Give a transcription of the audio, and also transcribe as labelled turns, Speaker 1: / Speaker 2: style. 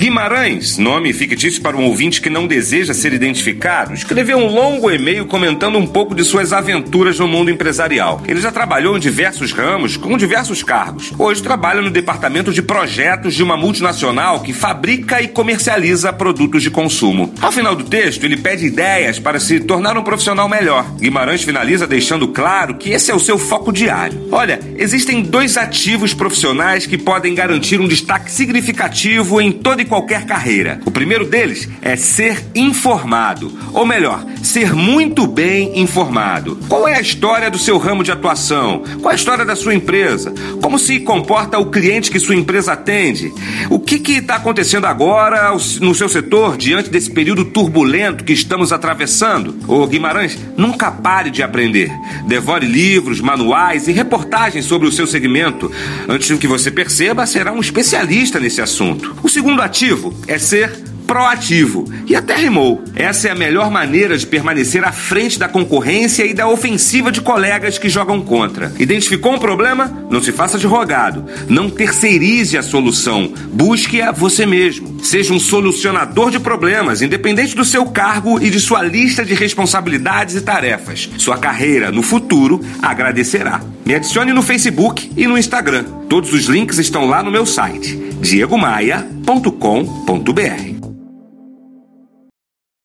Speaker 1: Guimarães, nome fictício para um ouvinte que não deseja ser identificado, escreveu um longo e-mail comentando um pouco de suas aventuras no mundo empresarial. Ele já trabalhou em diversos ramos, com diversos cargos. Hoje trabalha no departamento de projetos de uma multinacional que fabrica e comercializa produtos de consumo. Ao final do texto, ele pede ideias para se tornar um profissional melhor. Guimarães finaliza deixando claro que esse é o seu foco diário. Olha, existem dois ativos profissionais que podem garantir um destaque significativo em toda e qualquer carreira. O primeiro deles é ser informado, ou melhor, ser muito bem informado. Qual é a história do seu ramo de atuação? Qual é a história da sua empresa? Como se comporta o cliente que sua empresa atende? O que está acontecendo agora no seu setor diante desse período turbulento que estamos atravessando? Ô Guimarães, nunca pare de aprender. Devore livros, manuais e reportagens sobre o seu segmento. Antes que você perceba, será um especialista nesse assunto. O segundo ativo Objetivo é ser proativo. E até rimou. Essa é a melhor maneira de permanecer à frente da concorrência e da ofensiva de colegas que jogam contra. Identificou um problema? Não se faça de rogado. Não terceirize a solução. Busque-a você mesmo. Seja um solucionador de problemas, independente do seu cargo e de sua lista de responsabilidades e tarefas. Sua carreira no futuro agradecerá. Me adicione no Facebook e no Instagram. Todos os links estão lá no meu site diegomaia.com.br.